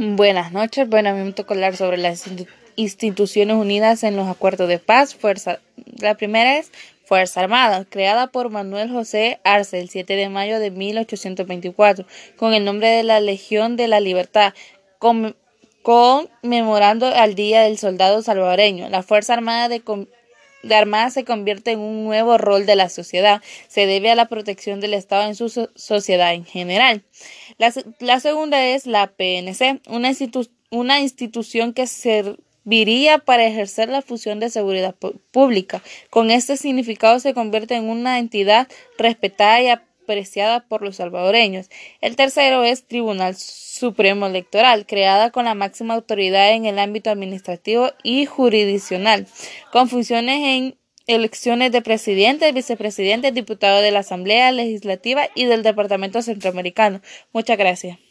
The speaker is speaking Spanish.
Buenas noches. Bueno, a mí me tocó hablar sobre las instituciones unidas en los acuerdos de paz. Fuerza. La primera es Fuerza Armada, creada por Manuel José Arce el 7 de mayo de 1824, con el nombre de la Legión de la Libertad, conmemorando al Día del Soldado Salvadoreño. La Fuerza Armada de de Armada se convierte en un nuevo rol de la sociedad. Se debe a la protección del Estado en su sociedad en general. La, segunda es la PNC, una, una institución que serviría para ejercer la función de seguridad pública. Con este significado se convierte en una entidad respetada y apreciada por los salvadoreños. El tercero es Tribunal Supremo Electoral, creada con la máxima autoridad en el ámbito administrativo y jurisdiccional, con funciones en elecciones de presidente, vicepresidente, diputado de la Asamblea Legislativa y del Departamento Centroamericano. Muchas gracias.